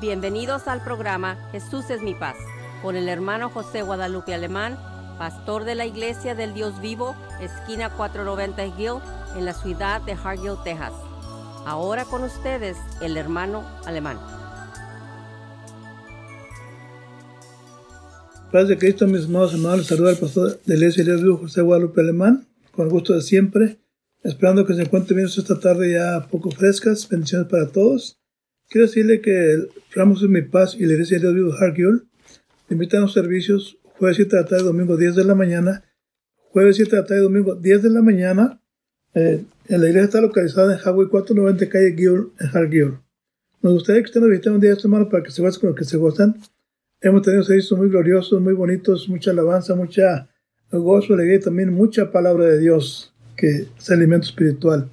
Bienvenidos al programa Jesús es mi paz con el hermano José Guadalupe Alemán, pastor de la Iglesia del Dios Vivo, esquina 490 Hill, en la ciudad de Hargill, Texas. Ahora con ustedes el hermano Alemán. Paz de Cristo, mis amados hermanos, saluda al pastor de la Iglesia del Dios Vivo, José Guadalupe Alemán, con el gusto de siempre, esperando que se encuentren bien esta tarde ya poco frescas. Bendiciones para todos. Quiero decirle que Ramos de Mi Paz y la Iglesia de Dios Hargill invitan a los servicios jueves 7 de la tarde, domingo 10 de la mañana. Jueves 7 de la tarde, domingo 10 de la mañana. Eh, en la iglesia está localizada en Highway 490, calle Gill, en Hargill. Nos gustaría que usted nos visite un día esta semana para que se vaya con los que se gustan. Hemos tenido servicios muy gloriosos, muy bonitos, mucha alabanza, mucha gozo, alegría y también mucha palabra de Dios, que es alimento espiritual.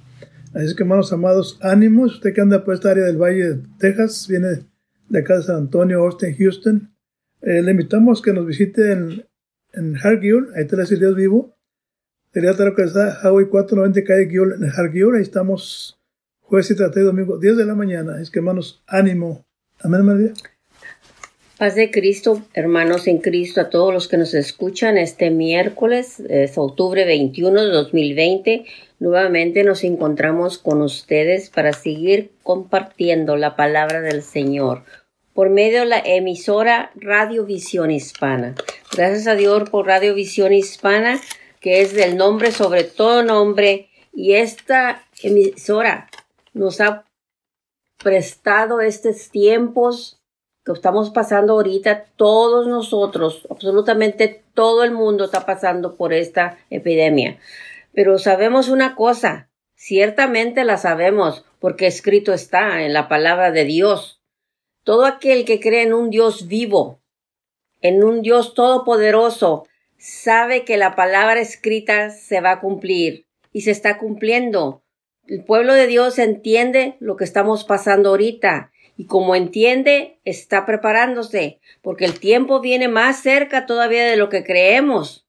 Así que, hermanos amados, ánimos. Usted que anda por esta área del Valle de Texas, viene de acá San Antonio, Austin, Houston. Eh, le invitamos que nos visite en, en Hargill, ahí está el Dios vivo. Sería que está Highway 490 calle Gill, en Hargill. Ahí estamos jueves y tarde domingo, 10 de la mañana. Es que, hermanos, ánimo. Amén, María. Paz de Cristo, hermanos en Cristo, a todos los que nos escuchan este miércoles, es octubre 21 de 2020. Nuevamente nos encontramos con ustedes para seguir compartiendo la palabra del Señor por medio de la emisora Radio Visión Hispana. Gracias a Dios por Radio Visión Hispana, que es del nombre sobre todo nombre, y esta emisora nos ha prestado estos tiempos que estamos pasando ahorita, todos nosotros, absolutamente todo el mundo está pasando por esta epidemia. Pero sabemos una cosa, ciertamente la sabemos, porque escrito está en la palabra de Dios. Todo aquel que cree en un Dios vivo, en un Dios todopoderoso, sabe que la palabra escrita se va a cumplir y se está cumpliendo. El pueblo de Dios entiende lo que estamos pasando ahorita y como entiende, está preparándose, porque el tiempo viene más cerca todavía de lo que creemos,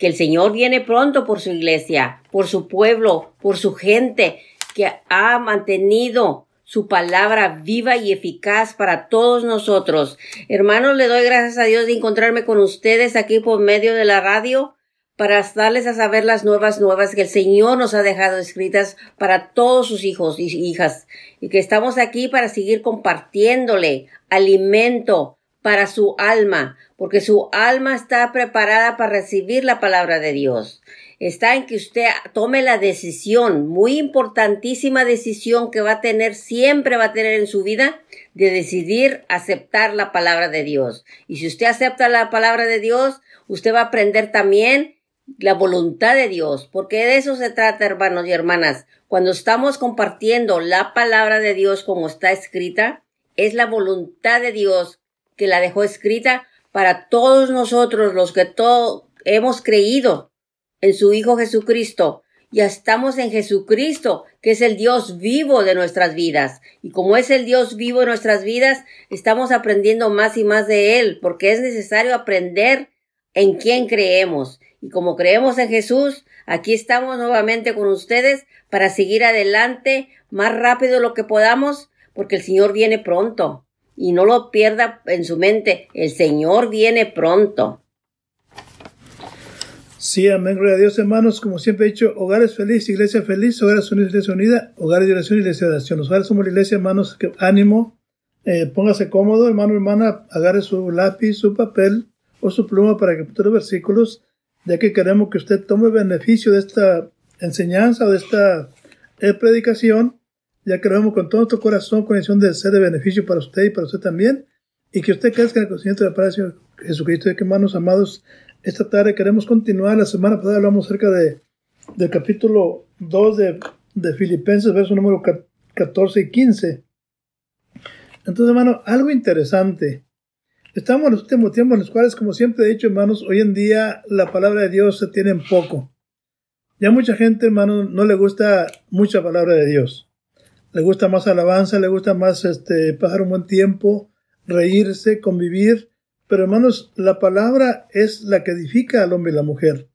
que el Señor viene pronto por su iglesia, por su pueblo, por su gente, que ha mantenido su palabra viva y eficaz para todos nosotros. Hermanos, le doy gracias a Dios de encontrarme con ustedes aquí por medio de la radio para darles a saber las nuevas nuevas que el Señor nos ha dejado escritas para todos sus hijos y hijas, y que estamos aquí para seguir compartiéndole alimento para su alma, porque su alma está preparada para recibir la palabra de Dios. Está en que usted tome la decisión, muy importantísima decisión que va a tener, siempre va a tener en su vida, de decidir aceptar la palabra de Dios. Y si usted acepta la palabra de Dios, usted va a aprender también la voluntad de Dios, porque de eso se trata, hermanos y hermanas. Cuando estamos compartiendo la palabra de Dios como está escrita, es la voluntad de Dios que la dejó escrita para todos nosotros los que todos hemos creído en su Hijo Jesucristo. Ya estamos en Jesucristo, que es el Dios vivo de nuestras vidas. Y como es el Dios vivo de nuestras vidas, estamos aprendiendo más y más de Él, porque es necesario aprender en quién creemos. Y como creemos en Jesús, aquí estamos nuevamente con ustedes para seguir adelante más rápido lo que podamos, porque el Señor viene pronto. Y no lo pierda en su mente, el Señor viene pronto. Sí, amén, gloria a Dios, hermanos. Como siempre he dicho, hogares feliz, iglesia feliz, hogares unidos, iglesia unida, hogares de oración, iglesia de oración. Hogares somos la iglesia, hermanos, que ánimo, eh, póngase cómodo, hermano, hermana, agarre su lápiz, su papel o su pluma para que los versículos ya que queremos que usted tome beneficio de esta enseñanza o de esta eh, predicación, ya que lo vemos con todo nuestro corazón, con intención de ser de beneficio para usted y para usted también, y que usted crezca en el conocimiento de la palabra de Jesucristo. Y que, hermanos amados, esta tarde queremos continuar. La semana pasada hablamos acerca de, del capítulo 2 de, de Filipenses, verso número 14 y 15. Entonces, hermano, algo interesante. Estamos en los últimos tiempos en los cuales, como siempre he dicho, hermanos, hoy en día la palabra de Dios se tiene en poco. Ya mucha gente, hermanos, no le gusta mucha palabra de Dios. Le gusta más alabanza, le gusta más este, pasar un buen tiempo, reírse, convivir. Pero, hermanos, la palabra es la que edifica al hombre y la mujer.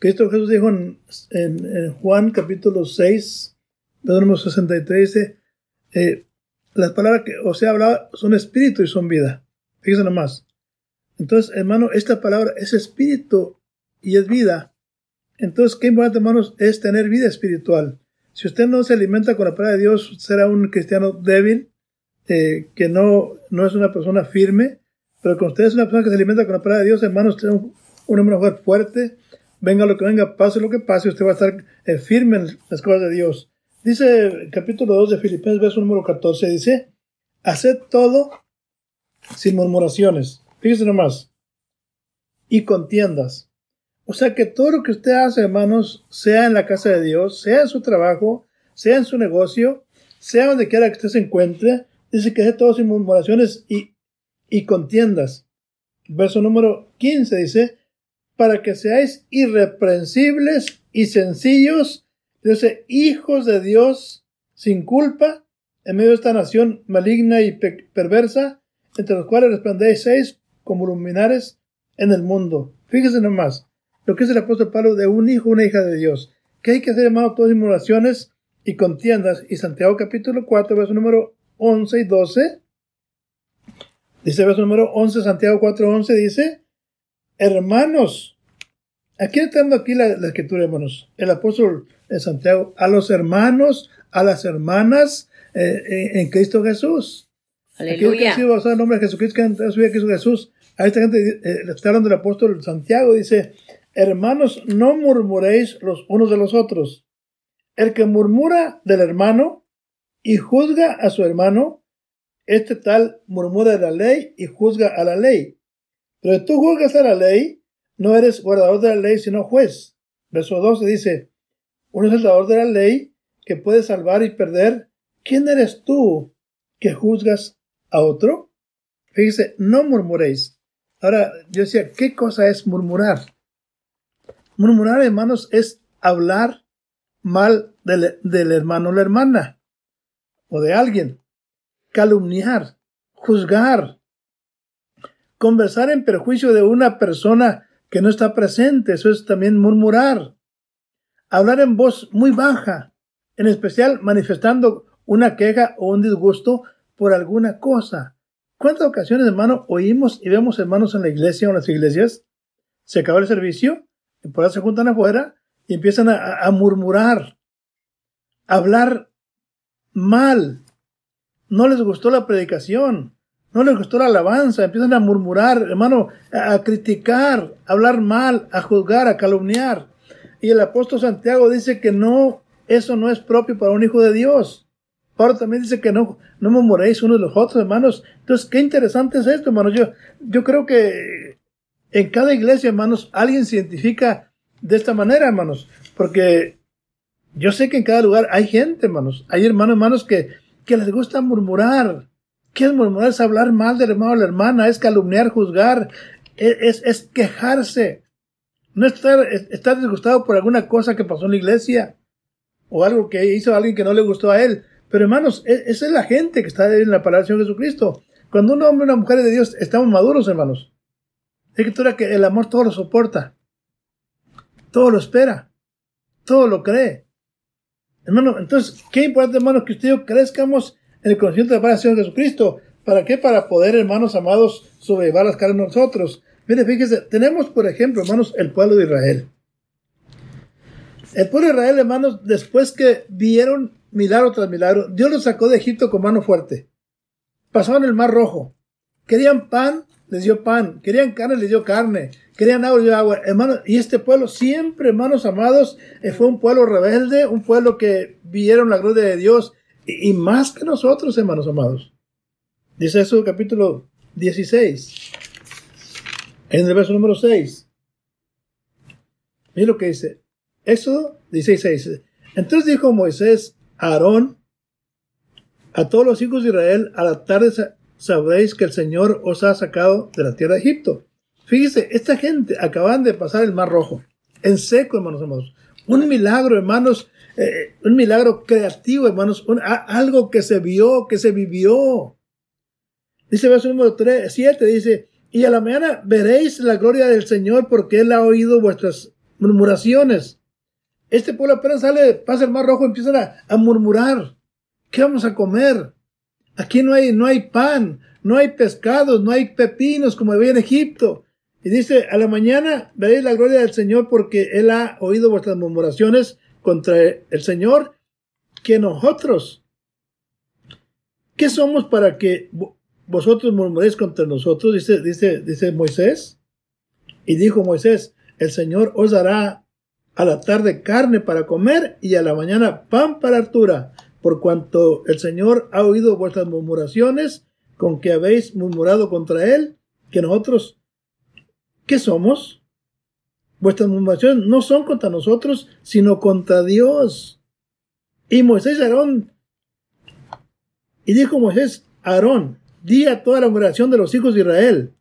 Cristo Jesús dijo en, en, Juan capítulo 6, número 63, dice, eh, las palabras que o sea hablaba son espíritu y son vida. Fíjense nomás. Entonces, hermano, esta palabra es espíritu y es vida. Entonces, qué importante, hermanos, es tener vida espiritual. Si usted no se alimenta con la palabra de Dios, será un cristiano débil, eh, que no, no es una persona firme, pero cuando usted es una persona que se alimenta con la palabra de Dios, hermanos, usted es un, hombre fuerte, venga lo que venga, pase lo que pase, usted va a estar eh, firme en las cosas de Dios. Dice el capítulo 2 de Filipenses, verso número 14, dice, haced todo sin murmuraciones. Fíjese nomás. Y contiendas. O sea que todo lo que usted hace, hermanos, sea en la casa de Dios, sea en su trabajo, sea en su negocio, sea donde quiera que usted se encuentre, dice que hace todo sin murmuraciones y, y contiendas. Verso número 15 dice, para que seáis irreprensibles y sencillos, dice, hijos de Dios sin culpa, en medio de esta nación maligna y perversa, entre los cuales resplandecéis como luminares en el mundo. Fíjese nomás, lo que es el apóstol Pablo de un hijo, una hija de Dios, que hay que hacer llamado todas simulaciones y contiendas. Y Santiago capítulo 4, verso número 11 y 12, dice verso número 11, Santiago 4, 11, dice, hermanos, aquí está dando aquí la, escritura, hermanos, el apóstol de Santiago, a los hermanos, a las hermanas eh, eh, en Cristo Jesús. Aleluya. Aquí basado el nombre de Jesucristo, que en su vida Cristo Jesús. A esta gente eh, le está hablando el apóstol Santiago, dice, hermanos, no murmuréis los unos de los otros. El que murmura del hermano y juzga a su hermano, este tal murmura de la ley y juzga a la ley. Pero tú juzgas a la ley, no eres guardador de la ley, sino juez. Verso 12 dice, uno es el dador de la ley que puede salvar y perder. ¿Quién eres tú que juzgas a otro? Fíjese, no murmuréis. Ahora, yo decía, ¿qué cosa es murmurar? Murmurar, hermanos, es hablar mal del, del hermano o la hermana o de alguien. Calumniar, juzgar, conversar en perjuicio de una persona que no está presente, eso es también murmurar. Hablar en voz muy baja, en especial manifestando una queja o un disgusto por alguna cosa. ¿Cuántas ocasiones, hermano, oímos y vemos hermanos en la iglesia o en las iglesias? Se acaba el servicio, por ahí se juntan afuera y empiezan a, a murmurar, a hablar mal. No les gustó la predicación, no les gustó la alabanza, empiezan a murmurar, hermano, a, criticar, a hablar mal, a juzgar, a calumniar. Y el apóstol Santiago dice que no, eso no es propio para un hijo de Dios. Pablo también dice que no, no murmuréis unos de los otros, hermanos. Entonces, qué interesante es esto, hermanos. Yo, yo creo que en cada iglesia, hermanos, alguien se identifica de esta manera, hermanos. Porque yo sé que en cada lugar hay gente, hermanos. Hay hermanos, hermanos, que, que les gusta murmurar ¿Qué es murmurar? Es hablar mal del hermano o la hermana, es calumniar, juzgar, es, es, quejarse. No estar, estar disgustado por alguna cosa que pasó en la iglesia o algo que hizo alguien que no le gustó a él. Pero hermanos, e, esa es la gente que está en la palabra del Señor Jesucristo. Cuando un hombre y una mujer de Dios estamos maduros, hermanos. Es escritura que el amor todo lo soporta, todo lo espera, todo lo cree. Hermano, entonces, qué importante, hermanos, que usted y yo crezcamos en el conocimiento de la Señor Jesucristo. ¿Para qué? Para poder, hermanos amados, sobrellevar las cargas nosotros. Mire, fíjese, tenemos, por ejemplo, hermanos, el pueblo de Israel. El pueblo de Israel, hermanos, después que vieron milagro tras milagro, Dios los sacó de Egipto con mano fuerte. Pasaron el mar rojo. Querían pan, les dio pan. Querían carne, les dio carne. Querían agua, les dio agua. Hermanos, y este pueblo siempre, hermanos amados, eh, fue un pueblo rebelde, un pueblo que vieron la gloria de Dios y más que nosotros, hermanos amados. Dice eso capítulo 16, en el verso número 6. Mira lo que dice. Éxodo 16, Entonces dijo Moisés a Aarón, a todos los hijos de Israel, a la tarde sabréis que el Señor os ha sacado de la tierra de Egipto. Fíjese, esta gente acaban de pasar el mar rojo, en seco, hermanos amados. Un milagro, hermanos, eh, un milagro creativo, hermanos, algo que se vio, que se vivió. Dice verso número 3, 7, dice, y a la mañana veréis la gloria del Señor porque Él ha oído vuestras murmuraciones. Este pueblo apenas sale, pasa el mar rojo, empiezan a, a murmurar. ¿Qué vamos a comer? Aquí no hay, no hay pan, no hay pescados, no hay pepinos como había en Egipto. Y dice, a la mañana veréis la gloria del Señor porque Él ha oído vuestras murmuraciones contra el Señor, que nosotros, ¿qué somos para que vosotros murmuréis contra nosotros? Dice, dice, dice Moisés. Y dijo Moisés, el Señor os dará a la tarde carne para comer y a la mañana pan para altura, por cuanto el Señor ha oído vuestras murmuraciones con que habéis murmurado contra Él, que nosotros ¿Qué somos? Vuestras murmuraciones no son contra nosotros, sino contra Dios. Y Moisés Aarón, y dijo Moisés Aarón, di a toda la murmuración de los hijos de Israel,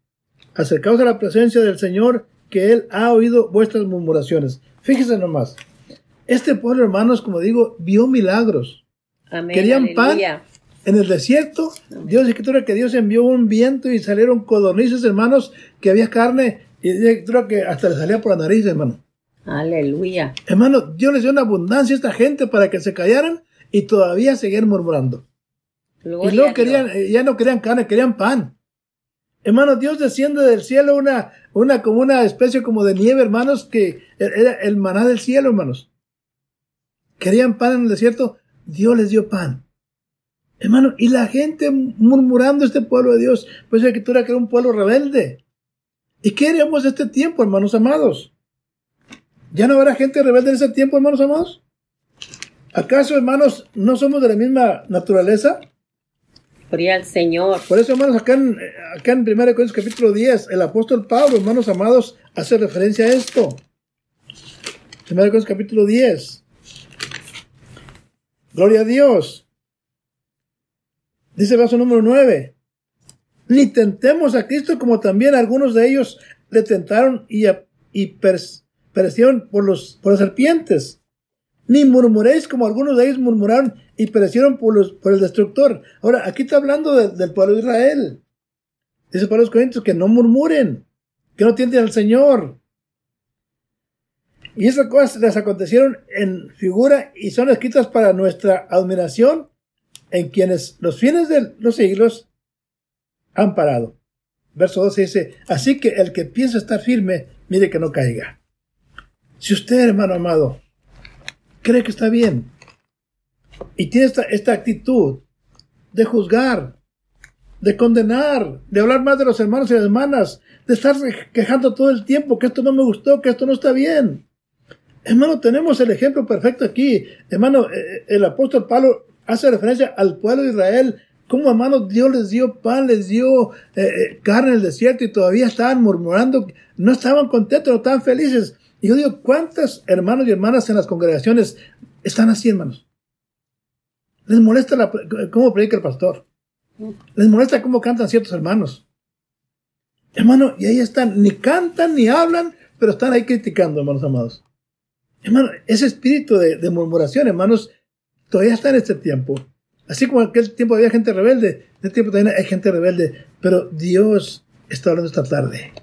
acercaos a la presencia del Señor, que Él ha oído vuestras murmuraciones. Fíjese nomás, este pueblo, hermanos, como digo, vio milagros. Querían pan en el desierto. Dios escritura que Dios envió un viento y salieron codornices, hermanos, que había carne y creo que hasta le salía por la nariz, hermano. Aleluya. Hermano, Dios les dio una abundancia a esta gente para que se callaran y todavía seguían murmurando. y luego querían, eh, ya no querían carne, querían pan. Hermano, Dios desciende del cielo una, una como una especie como de nieve, hermanos, que era el maná del cielo, hermanos. Querían pan en el desierto, Dios les dio pan. Hermano, y la gente murmurando este pueblo de Dios, pues la escritura que era un pueblo rebelde. ¿Y qué haríamos este tiempo, hermanos amados? ¿Ya no habrá gente rebelde en ese tiempo, hermanos amados? ¿Acaso, hermanos, no somos de la misma naturaleza? Gloria al Señor. Por eso, hermanos, acá en, acá en 1 Corintios capítulo 10, el apóstol Pablo, hermanos amados, hace referencia a esto. 1 Corintios capítulo 10. Gloria a Dios. Dice el verso número 9 ni tentemos a Cristo como también algunos de ellos le tentaron y, y perecieron por, los, por las serpientes. Ni murmuréis como algunos de ellos murmuraron y perecieron por, los, por el destructor. Ahora, aquí está hablando del pueblo de Israel. Dice para los Corintios que no murmuren, que no tienten al Señor. Y esas cosas les acontecieron en figura y son escritas para nuestra admiración en quienes los fines de los siglos han parado. Verso 12 dice, así que el que piensa estar firme, mire que no caiga. Si usted, hermano amado, cree que está bien y tiene esta, esta actitud de juzgar, de condenar, de hablar más de los hermanos y hermanas, de estar quejando todo el tiempo que esto no me gustó, que esto no está bien. Hermano, tenemos el ejemplo perfecto aquí. Hermano, eh, eh, el apóstol Pablo hace referencia al pueblo de Israel ¿Cómo, hermanos, Dios les dio pan, les dio eh, carne en el desierto y todavía estaban murmurando? No estaban contentos, no estaban felices. Y yo digo, ¿cuántos hermanos y hermanas en las congregaciones están así, hermanos? Les molesta la, cómo predica el pastor. Les molesta cómo cantan ciertos hermanos. Hermano, y ahí están, ni cantan ni hablan, pero están ahí criticando, hermanos amados. Hermano, ese espíritu de, de murmuración, hermanos, todavía está en este tiempo. Así como en aquel tiempo había gente rebelde, en este tiempo también hay gente rebelde, pero Dios está hablando esta tarde.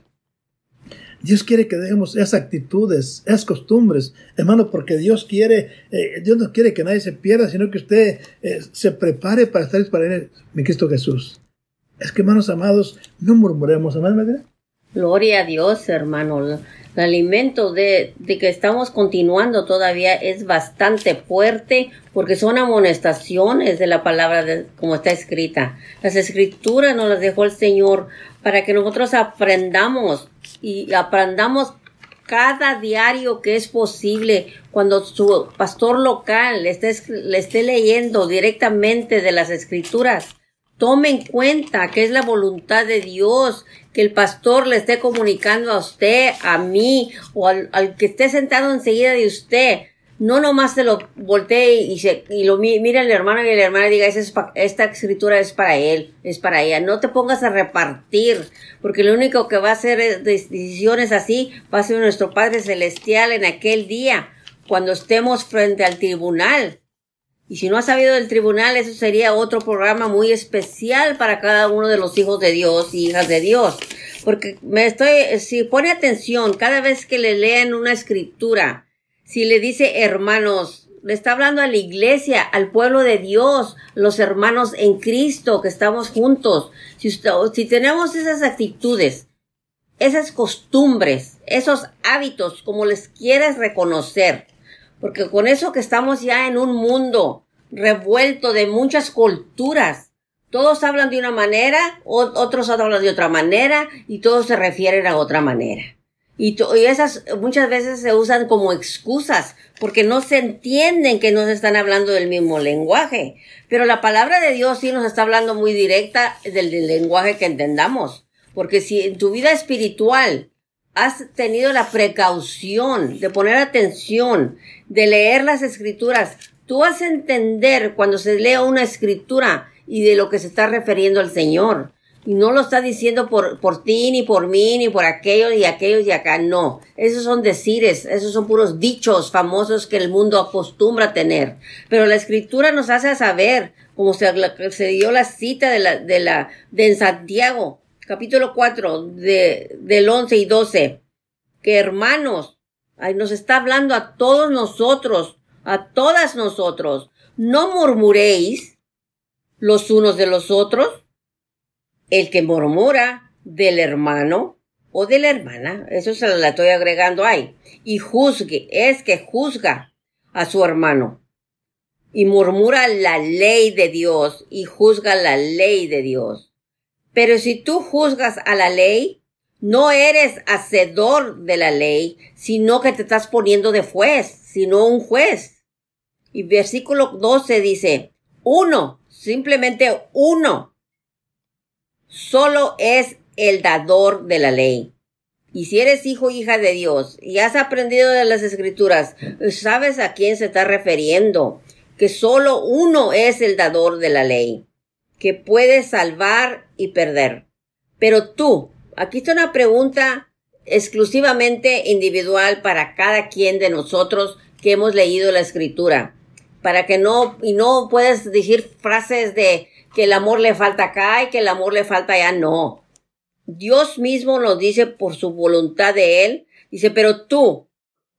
Dios quiere que dejemos esas actitudes, esas costumbres, hermano, porque Dios quiere, eh, Dios no quiere que nadie se pierda, sino que usted eh, se prepare para estar para él, mi Cristo Jesús. Es que, hermanos amados, no murmuremos, hermano. Gloria a Dios, hermano el alimento de, de, que estamos continuando todavía es bastante fuerte porque son amonestaciones de la palabra de, como está escrita. Las escrituras nos las dejó el Señor para que nosotros aprendamos y aprendamos cada diario que es posible cuando su pastor local le esté, le esté leyendo directamente de las escrituras Tome en cuenta que es la voluntad de Dios que el pastor le esté comunicando a usted, a mí o al, que esté sentado enseguida de usted. No nomás se lo voltee y, se, y lo mire el hermano y el hermana diga, esta escritura es para él, es para ella. No te pongas a repartir, porque lo único que va a hacer decisiones así va a ser nuestro Padre Celestial en aquel día, cuando estemos frente al tribunal y si no has sabido del tribunal, eso sería otro programa muy especial para cada uno de los hijos de Dios y hijas de Dios. Porque me estoy, si pone atención, cada vez que le leen una escritura, si le dice hermanos, le está hablando a la iglesia, al pueblo de Dios, los hermanos en Cristo que estamos juntos. Si, si tenemos esas actitudes, esas costumbres, esos hábitos, como les quieres reconocer, porque con eso que estamos ya en un mundo revuelto de muchas culturas, todos hablan de una manera, otros hablan de otra manera y todos se refieren a otra manera. Y, y, esas muchas veces se usan como excusas porque no se entienden que no se están hablando del mismo lenguaje. Pero la palabra de Dios sí nos está hablando muy directa del, del lenguaje que entendamos. Porque si en tu vida espiritual has tenido la precaución de poner atención, de leer las escrituras, tú vas a entender cuando se lee una escritura y de lo que se está refiriendo el Señor. Y no lo está diciendo por, por ti, ni por mí, ni por aquellos y aquellos y acá. No. Esos son decires, esos son puros dichos famosos que el mundo acostumbra tener. Pero la escritura nos hace saber, como se, se dio la cita de la, de la, de Santiago, capítulo 4, de, del 11 y 12, que hermanos, ahí nos está hablando a todos nosotros, a todas nosotros, no murmuréis los unos de los otros, el que murmura del hermano o de la hermana, eso se lo estoy agregando ahí, y juzgue, es que juzga a su hermano. Y murmura la ley de Dios y juzga la ley de Dios. Pero si tú juzgas a la ley, no eres hacedor de la ley, sino que te estás poniendo de juez, sino un juez. Y versículo 12 dice, uno, simplemente uno, solo es el dador de la ley. Y si eres hijo o hija de Dios y has aprendido de las escrituras, sabes a quién se está refiriendo, que solo uno es el dador de la ley, que puede salvar y perder. Pero tú, aquí está una pregunta exclusivamente individual para cada quien de nosotros que hemos leído la escritura, para que no, y no puedes decir frases de que el amor le falta acá y que el amor le falta allá. No. Dios mismo nos dice por su voluntad de Él. Dice, pero tú,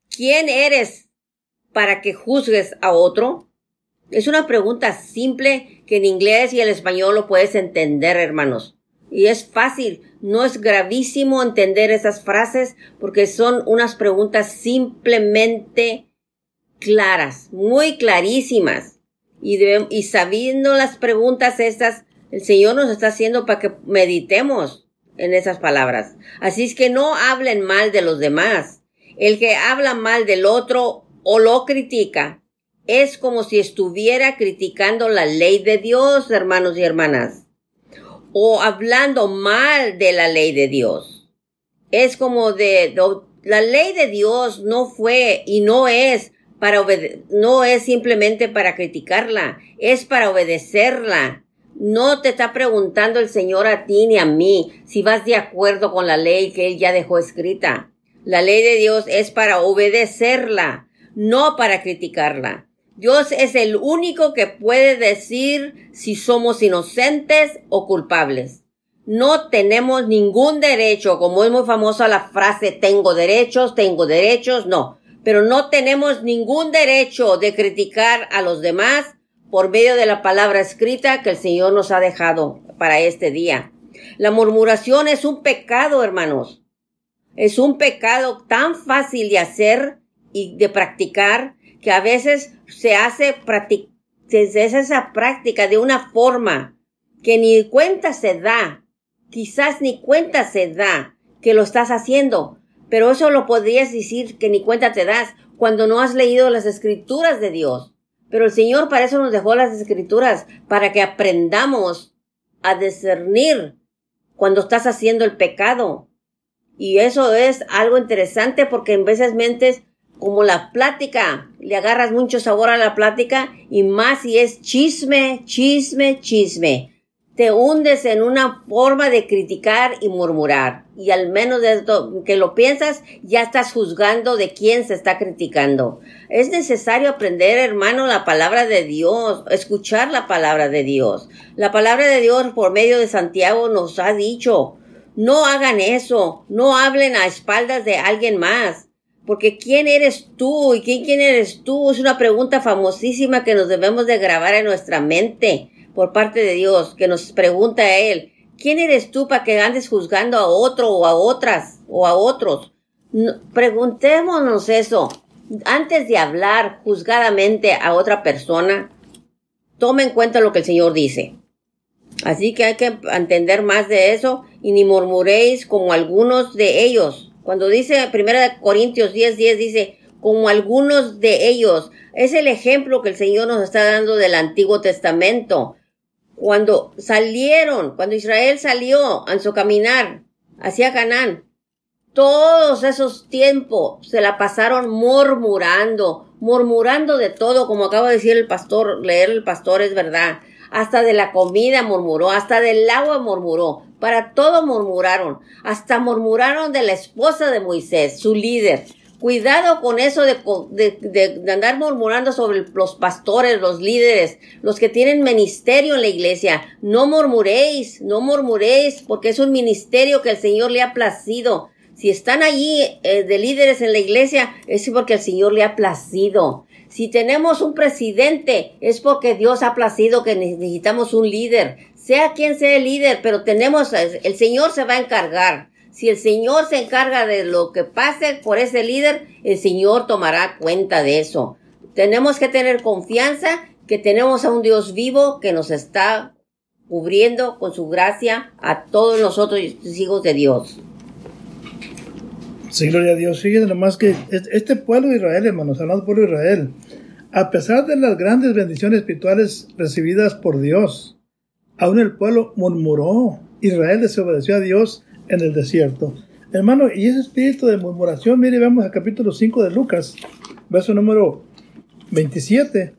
¿quién eres para que juzgues a otro? Es una pregunta simple que en inglés y en español lo puedes entender, hermanos. Y es fácil, no es gravísimo entender esas frases porque son unas preguntas simplemente claras, muy clarísimas y, sabiendo las preguntas estas, el Señor nos está haciendo para que meditemos en esas palabras. Así es que no hablen mal de los demás. El que habla mal del otro o lo critica es como si estuviera criticando la ley de Dios, hermanos y hermanas, o hablando mal de la ley de Dios. Es como de, la ley de Dios no fue y no es para no es simplemente para criticarla, es para obedecerla. No te está preguntando el Señor a ti ni a mí si vas de acuerdo con la ley que Él ya dejó escrita. La ley de Dios es para obedecerla, no para criticarla. Dios es el único que puede decir si somos inocentes o culpables. No tenemos ningún derecho, como es muy famosa la frase tengo derechos, tengo derechos, no pero no tenemos ningún derecho de criticar a los demás por medio de la palabra escrita que el Señor nos ha dejado para este día. La murmuración es un pecado, hermanos. Es un pecado tan fácil de hacer y de practicar que a veces se hace, hace esa práctica de una forma que ni cuenta se da, quizás ni cuenta se da que lo estás haciendo, pero eso lo podrías decir que ni cuenta te das cuando no has leído las escrituras de Dios. Pero el Señor para eso nos dejó las escrituras, para que aprendamos a discernir cuando estás haciendo el pecado. Y eso es algo interesante porque en veces mentes como la plática, le agarras mucho sabor a la plática y más si es chisme, chisme, chisme te hundes en una forma de criticar y murmurar. Y al menos de esto, que lo piensas, ya estás juzgando de quién se está criticando. Es necesario aprender, hermano, la palabra de Dios, escuchar la palabra de Dios. La palabra de Dios por medio de Santiago nos ha dicho, no hagan eso, no hablen a espaldas de alguien más. Porque ¿quién eres tú? ¿Y quién, quién eres tú? Es una pregunta famosísima que nos debemos de grabar en nuestra mente por parte de Dios, que nos pregunta a Él, ¿quién eres tú para que andes juzgando a otro o a otras o a otros? preguntémonos eso. Antes de hablar juzgadamente a otra persona, tome en cuenta lo que el Señor dice. Así que hay que entender más de eso y ni murmuréis como algunos de ellos. Cuando dice 1 Corintios 10, 10 dice, como algunos de ellos. Es el ejemplo que el Señor nos está dando del Antiguo Testamento. Cuando salieron, cuando Israel salió en su caminar hacia Canaán, todos esos tiempos se la pasaron murmurando, murmurando de todo, como acaba de decir el pastor, leer el pastor es verdad. Hasta de la comida murmuró, hasta del agua murmuró, para todo murmuraron, hasta murmuraron de la esposa de Moisés, su líder. Cuidado con eso de, de, andar murmurando sobre los pastores, los líderes, los que tienen ministerio en la iglesia. No murmuréis, no murmuréis, porque es un ministerio que el Señor le ha placido. Si están allí eh, de líderes en la iglesia, es porque el Señor le ha placido. Si tenemos un presidente, es porque Dios ha placido que necesitamos un líder. Sea quien sea el líder, pero tenemos, el Señor se va a encargar. Si el Señor se encarga de lo que pase por ese líder, el Señor tomará cuenta de eso. Tenemos que tener confianza que tenemos a un Dios vivo que nos está cubriendo con su gracia a todos nosotros hijos de Dios. Sí, gloria a Dios. Fíjense nomás que este pueblo de Israel, hermanos, hablando pueblo de Israel, a pesar de las grandes bendiciones espirituales recibidas por Dios, aún el pueblo murmuró. Israel desobedeció a Dios en el desierto. Hermano, y ese espíritu de murmuración, mire, vemos el capítulo 5 de Lucas, verso número 27.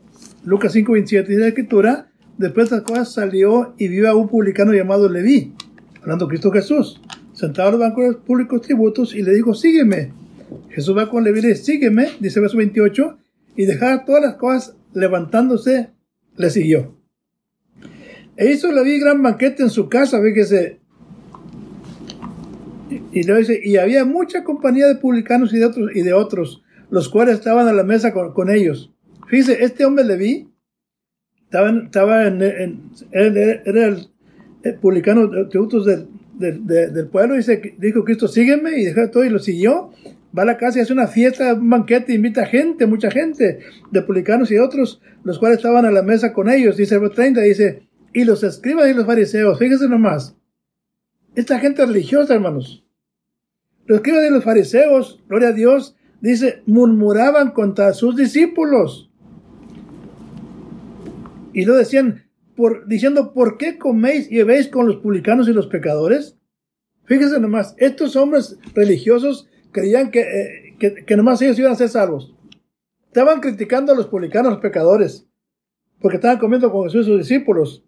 Lucas 5, 27 dice la escritura, después de las cosas salió y vio a un publicano llamado Leví, hablando Cristo Jesús sentado en los bancos públicos tributos y le dijo, sígueme. Jesús va con Leví y dice, sígueme, dice verso 28, y dejar todas las cosas levantándose, le siguió. E hizo Leví gran banquete en su casa, fíjese. Y, le dice, y había mucha compañía de publicanos y de otros, y de otros, los cuales estaban a la mesa con, ellos. Fíjese, este hombre Leví estaba, estaba en, era el, publicano de tributos del, del pueblo, dice, dijo Cristo, sígueme, y dejó todo y lo siguió. Va a la casa y hace una fiesta, un banquete, invita gente, mucha gente, de publicanos y otros, los cuales estaban a la mesa con ellos. Dice el 30, dice, y los escribas y los fariseos, fíjense nomás, esta gente religiosa, hermanos. Los escribas y los fariseos, gloria a Dios, dice, murmuraban contra sus discípulos. Y lo decían, diciendo, ¿por qué coméis y bebéis con los publicanos y los pecadores? Fíjense nomás, estos hombres religiosos creían que, eh, que, nomás ellos iban a ser salvos. Estaban criticando a los publicanos, los pecadores, porque estaban comiendo con Jesús y sus discípulos.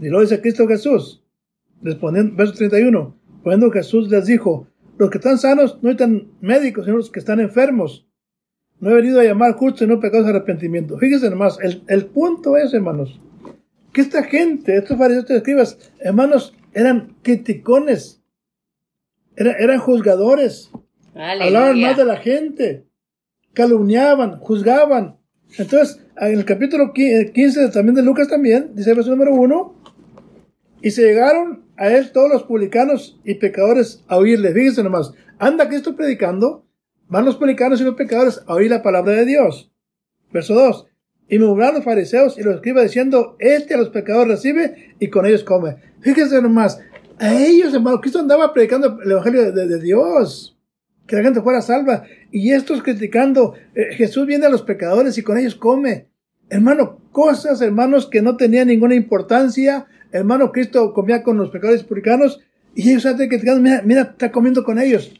Y lo dice Cristo Jesús, respondiendo, verso 31, poniendo Jesús les dijo, los que están sanos no están médicos, sino los que están enfermos. No he venido a llamar justos y no pecados de arrepentimiento. Fíjense nomás, el, el punto es, hermanos, que esta gente, estos fariseos, escribas, hermanos, eran criticones, eran juzgadores, hablaban más de la gente, calumniaban, juzgaban. Entonces, en el capítulo 15 también de Lucas también, dice el verso número 1, y se llegaron a él todos los publicanos y pecadores a oírle. Fíjense nomás, anda Cristo predicando, van los publicanos y los pecadores a oír la palabra de Dios. Verso 2. Y murmuraron los fariseos y los escribas diciendo, este a los pecadores recibe y con ellos come. Fíjense nomás, a ellos, hermano, Cristo andaba predicando el evangelio de, Dios, que la gente fuera salva. Y estos criticando, eh, Jesús viene a los pecadores y con ellos come. Hermano, cosas, hermanos, que no tenían ninguna importancia. Hermano, Cristo comía con los pecadores publicanos y ellos antes criticando, mira, mira, está comiendo con ellos.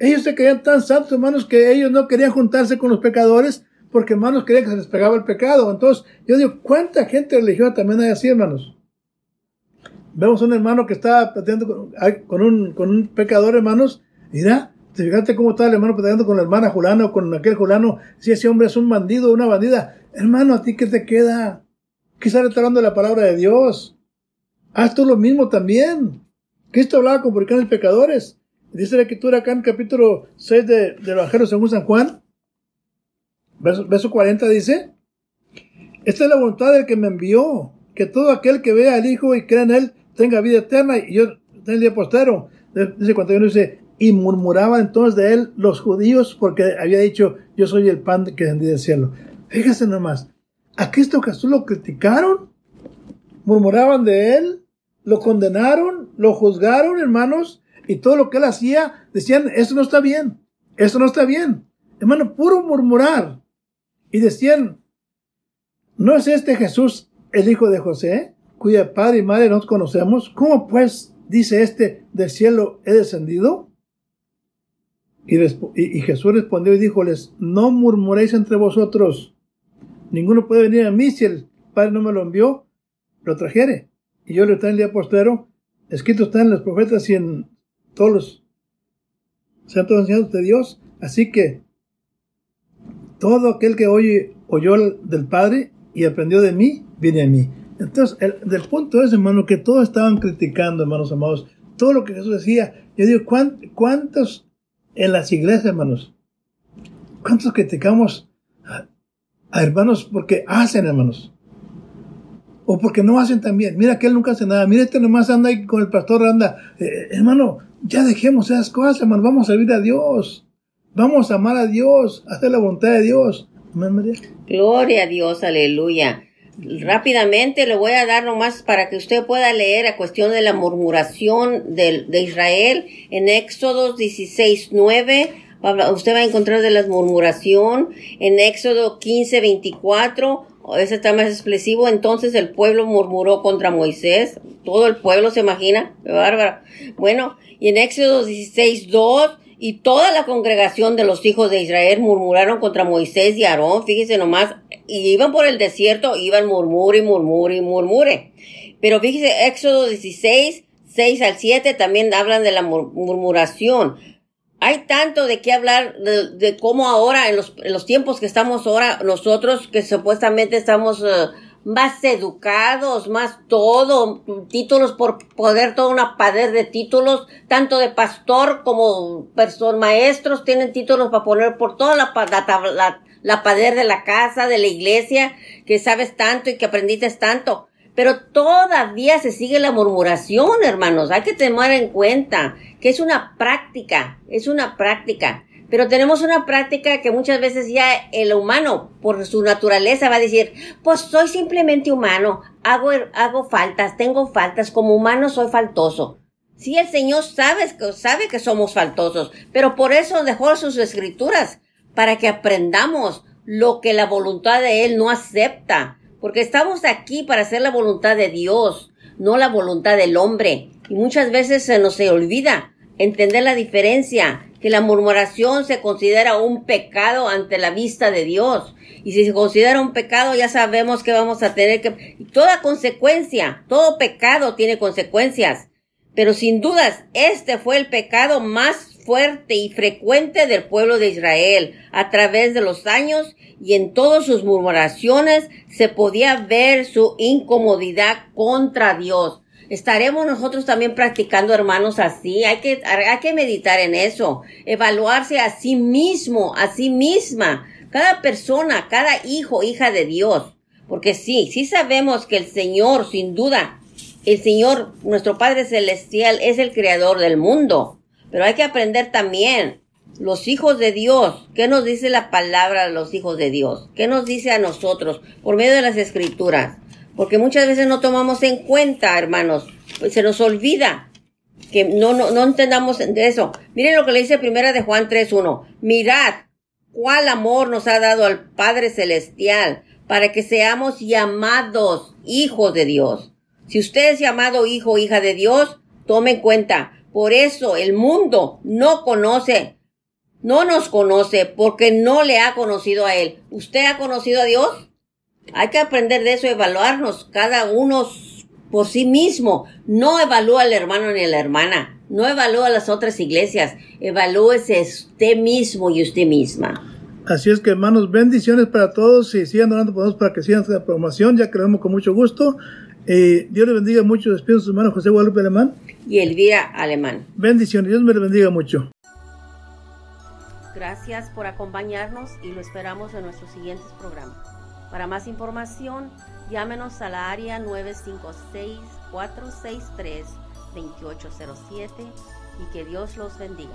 Ellos se creían tan santos, hermanos, que ellos no querían juntarse con los pecadores porque hermanos creían que se les pegaba el pecado. Entonces, yo digo, ¿cuánta gente religiosa también hay así, hermanos? Vemos un hermano que está platicando con, un, con un pecador, hermanos, y mira, fíjate cómo está el hermano platicando con la hermana Julano con aquel Julano, si ese hombre es un bandido una bandida. Hermano, ¿a ti qué te queda? Le está hablando la palabra de Dios. Haz tú lo mismo también. Cristo hablaba con publicanos pecadores. Dice la escritura acá en capítulo 6 de, del Evangelio según San Juan, verso, verso 40 dice, esta es la voluntad del que me envió, que todo aquel que vea al Hijo y crea en Él tenga vida eterna y yo en el día postero. Dice 41 dice, y murmuraban entonces de él los judíos porque había dicho, yo soy el pan que descendí del cielo. Fíjese nomás, a Cristo Jesús lo criticaron, murmuraban de él, lo condenaron, lo juzgaron, hermanos, y todo lo que él hacía, decían, eso no está bien, eso no está bien. Hermano, puro murmurar. Y decían, ¿no es este Jesús el hijo de José, cuya padre y madre nos conocemos? ¿Cómo pues dice este, del cielo he descendido? Y, Jesús respondió y díjoles, no murmuréis entre vosotros, ninguno puede venir a mí si el Padre no me lo envió, lo trajere. Y yo le traigo el día postero, escrito está en los profetas y en todos los santos enseñados de Dios. Así que todo aquel que oye, oyó del Padre y aprendió de mí, viene a mí. Entonces, el, del punto es, hermano, que todos estaban criticando, hermanos amados, todo lo que Jesús decía. Yo digo, ¿cuántos en las iglesias, hermanos? ¿Cuántos criticamos a, hermanos porque hacen, hermanos? O porque no hacen también. Mira que él nunca hace nada. Mira este nomás anda ahí con el pastor, anda. Eh, eh, hermano, ya dejemos esas cosas, hermano. Vamos a servir a Dios. Vamos a amar a Dios, hacer la voluntad de Dios. María. Gloria a Dios, aleluya. Rápidamente le voy a dar nomás para que usted pueda leer a cuestión de la murmuración de, de Israel en Éxodo 16, 9. Usted va a encontrar de la murmuración en Éxodo 15, 24. Ese está más expresivo. Entonces el pueblo murmuró contra Moisés. Todo el pueblo se imagina. Bárbara. Bueno, y en Éxodo 16, 2 y toda la congregación de los hijos de Israel murmuraron contra Moisés y Aarón, fíjese nomás, y iban por el desierto, iban murmure murmure murmure. Pero fíjese, Éxodo 16, 6 al 7 también hablan de la murmuración. Hay tanto de qué hablar de, cómo ahora, en los, en los, tiempos que estamos ahora, nosotros que supuestamente estamos eh, más educados, más todo, títulos por poder, toda una pader de títulos, tanto de pastor como personas, maestros tienen títulos para poner por toda la, la, la, pader de la casa, de la iglesia, que sabes tanto y que aprendiste tanto. Pero todavía se sigue la murmuración, hermanos. Hay que tener en cuenta que es una práctica, es una práctica. Pero tenemos una práctica que muchas veces ya el humano, por su naturaleza, va a decir, pues soy simplemente humano, hago, hago faltas, tengo faltas, como humano soy faltoso. Sí, el Señor sabe, sabe que somos faltosos, pero por eso dejó sus escrituras, para que aprendamos lo que la voluntad de Él no acepta, porque estamos aquí para hacer la voluntad de Dios, no la voluntad del hombre. Y muchas veces se nos olvida entender la diferencia que la murmuración se considera un pecado ante la vista de Dios. Y si se considera un pecado, ya sabemos que vamos a tener que... Toda consecuencia, todo pecado tiene consecuencias. Pero sin dudas, este fue el pecado más fuerte y frecuente del pueblo de Israel. A través de los años y en todas sus murmuraciones se podía ver su incomodidad contra Dios. Estaremos nosotros también practicando, hermanos, así. Hay que, hay que meditar en eso. Evaluarse a sí mismo, a sí misma. Cada persona, cada hijo, hija de Dios. Porque sí, sí sabemos que el Señor, sin duda, el Señor, nuestro Padre Celestial, es el creador del mundo. Pero hay que aprender también los hijos de Dios. ¿Qué nos dice la palabra de los hijos de Dios? ¿Qué nos dice a nosotros por medio de las escrituras? Porque muchas veces no tomamos en cuenta, hermanos, pues se nos olvida que no, no, no entendamos de eso. Miren lo que le dice primera de Juan 3.1. Mirad cuál amor nos ha dado al Padre Celestial para que seamos llamados hijos de Dios. Si usted es llamado hijo o hija de Dios, tome en cuenta. Por eso el mundo no conoce, no nos conoce porque no le ha conocido a Él. ¿Usted ha conocido a Dios? Hay que aprender de eso, evaluarnos cada uno por sí mismo. No evalúa al hermano ni a la hermana. No evalúa a las otras iglesias. Evalúese usted mismo y usted misma. Así es que, hermanos, bendiciones para todos y sigan orando por nosotros para que sigan la promoción. Ya creemos con mucho gusto. Eh, Dios les bendiga mucho. Despido a su hermano José Guadalupe Alemán. Y Elvira Alemán. Bendiciones. Dios me les bendiga mucho. Gracias por acompañarnos y lo esperamos en nuestros siguientes programas. Para más información, llámenos al área 956-463-2807 y que Dios los bendiga.